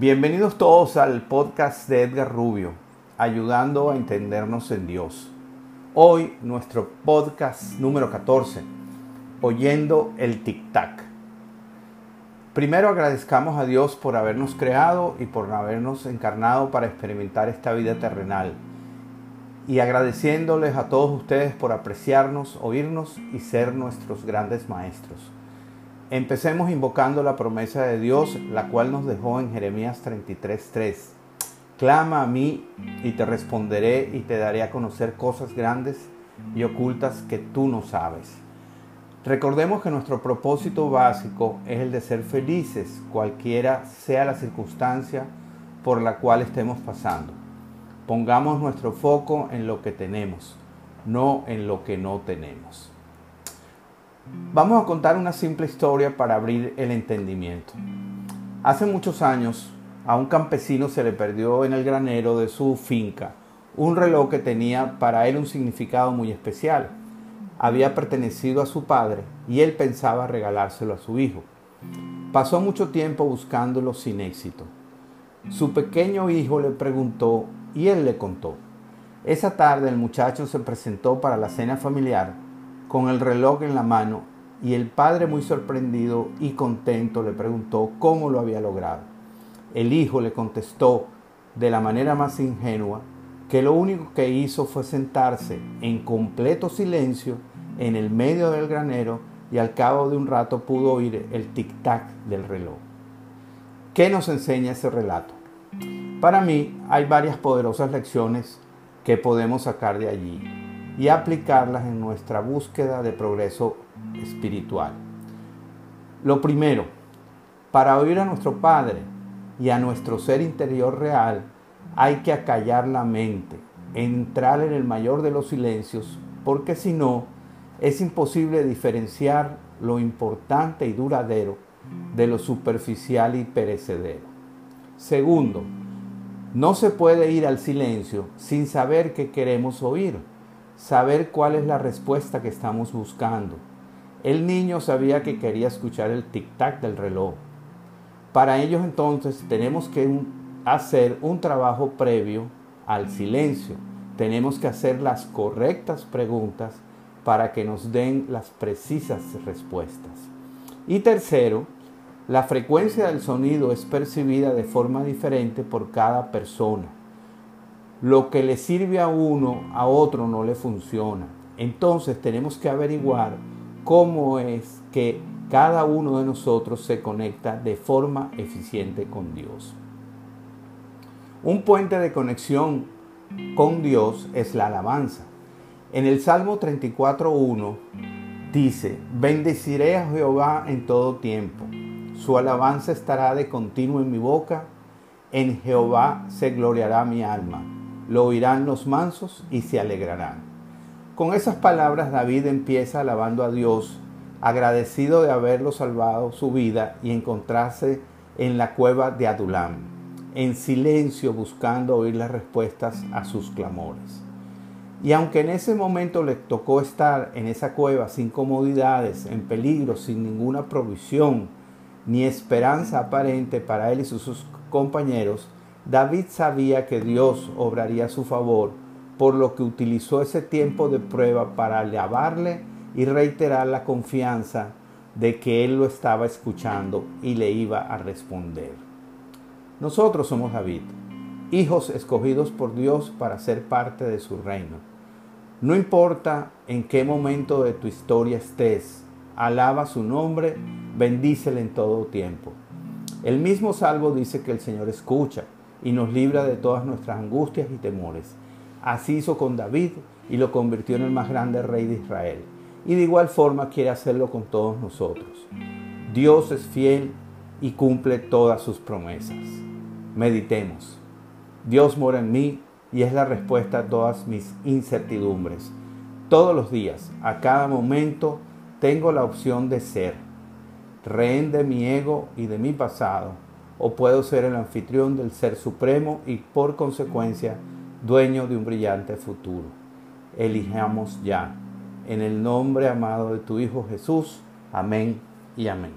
Bienvenidos todos al podcast de Edgar Rubio, ayudando a entendernos en Dios. Hoy nuestro podcast número 14, Oyendo el Tic-Tac. Primero agradezcamos a Dios por habernos creado y por habernos encarnado para experimentar esta vida terrenal. Y agradeciéndoles a todos ustedes por apreciarnos, oírnos y ser nuestros grandes maestros. Empecemos invocando la promesa de Dios, la cual nos dejó en Jeremías 33:3. Clama a mí y te responderé y te daré a conocer cosas grandes y ocultas que tú no sabes. Recordemos que nuestro propósito básico es el de ser felices, cualquiera sea la circunstancia por la cual estemos pasando. Pongamos nuestro foco en lo que tenemos, no en lo que no tenemos. Vamos a contar una simple historia para abrir el entendimiento. Hace muchos años a un campesino se le perdió en el granero de su finca un reloj que tenía para él un significado muy especial. Había pertenecido a su padre y él pensaba regalárselo a su hijo. Pasó mucho tiempo buscándolo sin éxito. Su pequeño hijo le preguntó y él le contó. Esa tarde el muchacho se presentó para la cena familiar con el reloj en la mano y el padre muy sorprendido y contento le preguntó cómo lo había logrado. El hijo le contestó de la manera más ingenua que lo único que hizo fue sentarse en completo silencio en el medio del granero y al cabo de un rato pudo oír el tic-tac del reloj. ¿Qué nos enseña ese relato? Para mí hay varias poderosas lecciones que podemos sacar de allí y aplicarlas en nuestra búsqueda de progreso espiritual. Lo primero, para oír a nuestro Padre y a nuestro ser interior real, hay que acallar la mente, entrar en el mayor de los silencios, porque si no, es imposible diferenciar lo importante y duradero de lo superficial y perecedero. Segundo, no se puede ir al silencio sin saber qué queremos oír saber cuál es la respuesta que estamos buscando. El niño sabía que quería escuchar el tic-tac del reloj. Para ellos entonces tenemos que hacer un trabajo previo al silencio. Tenemos que hacer las correctas preguntas para que nos den las precisas respuestas. Y tercero, la frecuencia del sonido es percibida de forma diferente por cada persona lo que le sirve a uno, a otro no le funciona. Entonces tenemos que averiguar cómo es que cada uno de nosotros se conecta de forma eficiente con Dios. Un puente de conexión con Dios es la alabanza. En el Salmo 34.1 dice, bendeciré a Jehová en todo tiempo. Su alabanza estará de continuo en mi boca. En Jehová se gloriará mi alma lo oirán los mansos y se alegrarán. Con esas palabras David empieza alabando a Dios, agradecido de haberlo salvado su vida y encontrarse en la cueva de Adulam, en silencio buscando oír las respuestas a sus clamores. Y aunque en ese momento le tocó estar en esa cueva sin comodidades, en peligro, sin ninguna provisión, ni esperanza aparente para él y sus compañeros, David sabía que Dios obraría a su favor, por lo que utilizó ese tiempo de prueba para alabarle y reiterar la confianza de que Él lo estaba escuchando y le iba a responder. Nosotros somos David, hijos escogidos por Dios para ser parte de su reino. No importa en qué momento de tu historia estés, alaba su nombre, bendícele en todo tiempo. El mismo salvo dice que el Señor escucha y nos libra de todas nuestras angustias y temores. Así hizo con David y lo convirtió en el más grande rey de Israel. Y de igual forma quiere hacerlo con todos nosotros. Dios es fiel y cumple todas sus promesas. Meditemos. Dios mora en mí y es la respuesta a todas mis incertidumbres. Todos los días, a cada momento, tengo la opción de ser, rehén de mi ego y de mi pasado o puedo ser el anfitrión del Ser Supremo y por consecuencia dueño de un brillante futuro. Elijamos ya. En el nombre amado de tu Hijo Jesús. Amén y amén.